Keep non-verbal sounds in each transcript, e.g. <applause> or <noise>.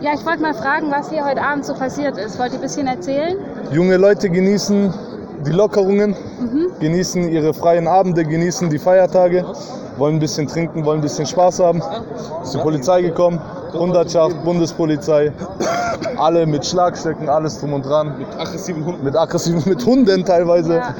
Ja, ich wollte mal fragen, was hier heute Abend so passiert ist. Wollt ihr ein bisschen erzählen? Junge Leute genießen die Lockerungen, mhm. genießen ihre freien Abende, genießen die Feiertage, wollen ein bisschen trinken, wollen ein bisschen Spaß haben. Ist die Polizei gekommen, Hundertschaft, Bundespolizei, alle mit Schlagstöcken, alles drum und dran. Mit aggressiven Hunden. Mit aggressiven, mit Hunden teilweise. Ja.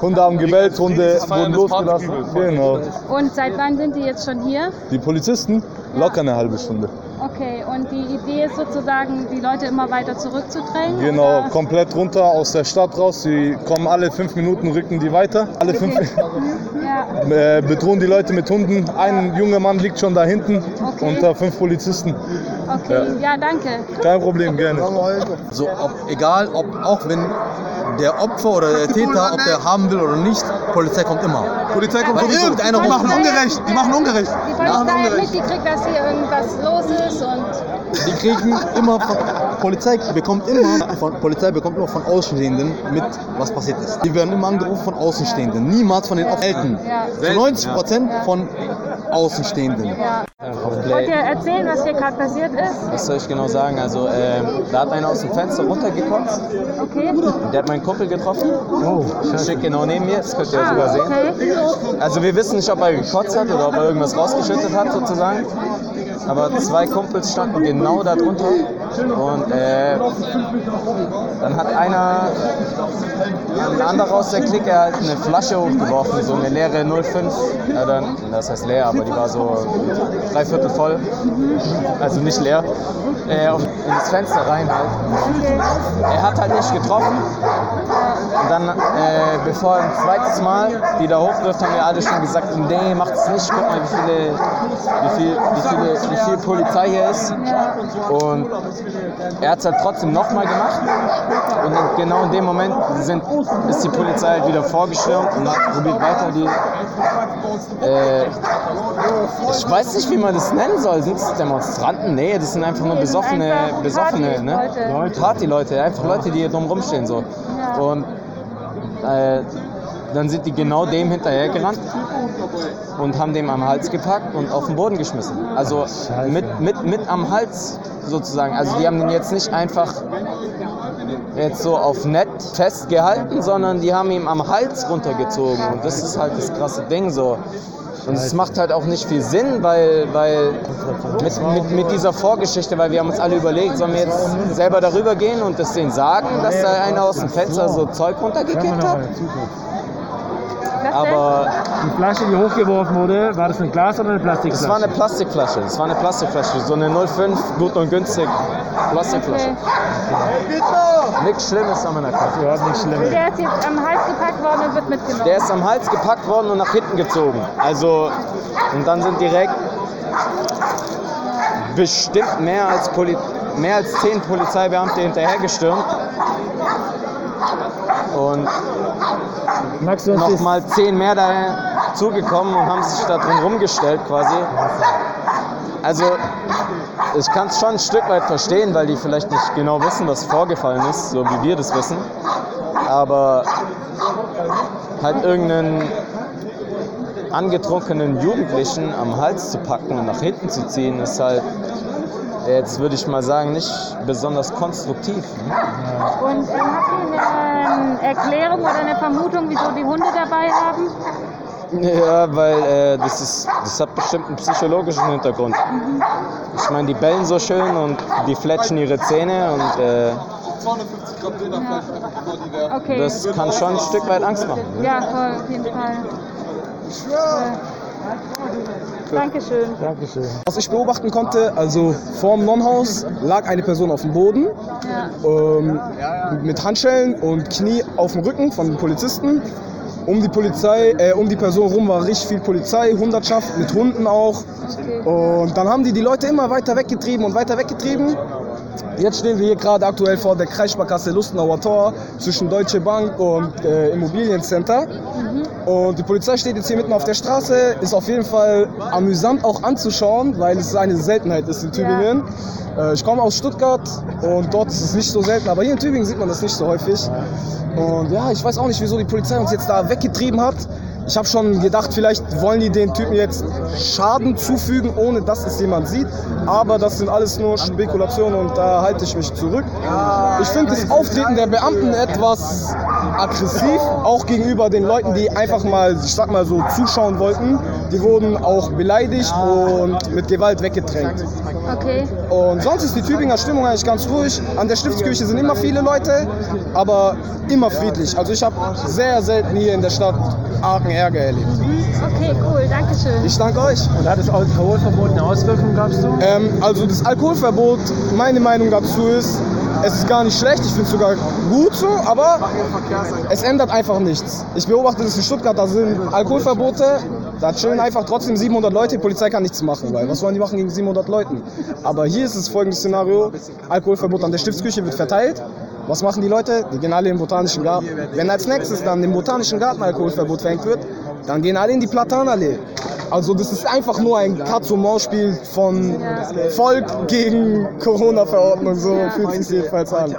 Hunde haben gebellt, Hunde wurden losgelassen. Genau. Und seit wann sind die jetzt schon hier? Die Polizisten? Locker eine halbe Stunde. Okay, und die Idee ist sozusagen, die Leute immer weiter zurückzudrängen? Genau, oder? komplett runter aus der Stadt raus. Sie kommen alle fünf Minuten, rücken die weiter. Alle fünf ja. <laughs> äh, bedrohen die Leute mit Hunden. Ein junger Mann liegt schon da hinten okay. unter fünf Polizisten. Okay, ja, ja danke. Kein Problem, gerne. So, ob, egal, ob auch wenn der Opfer oder der Täter, ob der haben will oder nicht, Polizei kommt immer. Polizei kommt Weil irgendeiner die machen ungerecht, die machen ungerecht. Die Polizei hat mitgekriegt, dass hier irgendwas los ist und die kriegen immer von Polizei bekommt immer von Polizei bekommt immer von Außenstehenden mit, was passiert ist. Die werden immer angerufen von Außenstehenden, niemals von den Eltern. Zu 90 Prozent von Außenstehenden. Ja. Wollt ihr erzählen, was hier gerade passiert ist? Was soll ich genau sagen? Also, äh, da hat einer aus dem Fenster runtergekotzt. Okay. Der hat meinen Kumpel getroffen. Oh, Steht genau neben mir, das könnt ihr ah, sogar sehen. Okay. Also, wir wissen nicht, ob er gekotzt hat oder ob er irgendwas rausgeschüttet hat, sozusagen aber zwei Kumpels standen genau da drunter und äh, dann hat einer, ein anderer aus der Clique halt eine Flasche hochgeworfen, so eine leere 05, ja, dann, das heißt leer, aber die war so drei Viertel voll, also nicht leer, äh, in das Fenster rein halt. Er hat halt nicht getroffen. Und dann, äh, bevor ein zweites Mal die da hochwirft, haben wir alle schon gesagt, nee, macht es nicht, guck mal, wie viele, wie viel, wie viele, wie viel Polizei hier ist. Und er hat es halt trotzdem nochmal gemacht. Und genau in dem Moment sind, ist die Polizei halt wieder vorgestürmt und hat probiert weiter die. Äh, ich weiß nicht, wie man das nennen soll. Sind es Demonstranten? Nee, das sind einfach nur besoffene, besoffene ne? Partyleute. Einfach Leute, die hier drum rumstehen. So. Und äh, dann sind die genau dem hinterhergerannt und haben dem am Hals gepackt und auf den Boden geschmissen. Also mit, mit, mit am Hals sozusagen. Also die haben den jetzt nicht einfach jetzt so auf nett festgehalten, sondern die haben ihn am Hals runtergezogen. Und das ist halt das krasse Ding so. Und es macht halt auch nicht viel Sinn, weil, weil mit, mit, mit, dieser Vorgeschichte, weil wir haben uns alle überlegt, sollen wir jetzt selber darüber gehen und das denen sagen, dass da einer aus dem Fenster so Zeug runtergekickt hat? Aber die Flasche, die hochgeworfen wurde, war das ein Glas oder eine Plastikflasche? Das war eine Plastikflasche. Das war eine Plastikflasche. So eine 05, gut und günstig Plastikflasche. Okay. Nichts Schlimmes an meiner Karte. Ja, nichts Schlimmes. Der ist jetzt am Hals gepackt worden und wird mitgenommen. Der ist am Hals gepackt worden und nach hinten gezogen. Also, und dann sind direkt bestimmt mehr als, Poli mehr als zehn Polizeibeamte hinterhergestürmt. Und Magst du noch mal zehn mehr dazugekommen und haben sich da drin rumgestellt quasi. Also ich kann es schon ein Stück weit verstehen, weil die vielleicht nicht genau wissen, was vorgefallen ist, so wie wir das wissen. Aber halt irgendeinen angetrunkenen Jugendlichen am Hals zu packen und nach hinten zu ziehen, ist halt jetzt würde ich mal sagen, nicht besonders konstruktiv. Ne? Und ähm, habt ihr eine Erklärung oder eine Vermutung, wieso die Hunde dabei haben? Ja, weil äh, das, ist, das hat bestimmt einen psychologischen Hintergrund. Mhm. Ich meine, die bellen so schön und die fletschen ihre Zähne und äh, 250 Gramm Dönerfleisch ja. okay. das kann schon ein Stück weit Angst machen. Ne? Ja, voll, auf jeden Fall. Ich schwöre. Dankeschön. Dankeschön. Was ich beobachten konnte, also vorm Nonhaus lag eine Person auf dem Boden ja. ähm, mit Handschellen und Knie auf dem Rücken von den Polizisten. Um die Polizei, äh, um die Person rum war richtig viel Polizei, Hundertschaft mit Hunden auch. Und dann haben die die Leute immer weiter weggetrieben und weiter weggetrieben. Jetzt stehen wir hier gerade aktuell vor der Kreissparkasse Lustenauer Tor zwischen Deutsche Bank und äh, Immobiliencenter. Mhm. Und die Polizei steht jetzt hier mitten auf der Straße. Ist auf jeden Fall amüsant auch anzuschauen, weil es eine Seltenheit ist in Tübingen. Ja. Äh, ich komme aus Stuttgart und dort ist es nicht so selten, aber hier in Tübingen sieht man das nicht so häufig. Und ja, ich weiß auch nicht, wieso die Polizei uns jetzt da weggetrieben hat. Ich habe schon gedacht, vielleicht wollen die den Typen jetzt Schaden zufügen, ohne dass es jemand sieht. Aber das sind alles nur Spekulationen und da halte ich mich zurück. Ich finde das Auftreten der Beamten etwas aggressiv, auch gegenüber den Leuten, die einfach mal, ich sag mal so, zuschauen wollten. Die wurden auch beleidigt und mit Gewalt weggedrängt. Okay. Und sonst ist die Tübinger Stimmung eigentlich ganz ruhig. An der Stiftskirche sind immer viele Leute, aber immer friedlich. Also ich habe sehr selten hier in der Stadt argen Ärger erlebt. Okay, cool, danke schön. Ich danke euch. Und hat das Alkoholverbot eine Auswirkung, glaubst du? Ähm, also das Alkoholverbot, meine Meinung dazu ist, es ist gar nicht schlecht, ich finde es sogar gut so, aber es ändert einfach nichts. Ich beobachte das in Stuttgart, da sind Alkoholverbote, da chillen einfach trotzdem 700 Leute, die Polizei kann nichts machen, weil was wollen die machen gegen 700 Leuten? Aber hier ist es folgendes Szenario, Alkoholverbot an der Stiftskirche wird verteilt, was machen die Leute? Die gehen alle in den Botanischen Garten. Wenn als nächstes dann im Botanischen Garten Alkoholverbot verhängt wird, dann gehen alle in die Platanallee. Also das ist einfach nur ein Katz-und-Maus-Spiel von Volk gegen Corona-Verordnung, so fühlt sich jedenfalls an.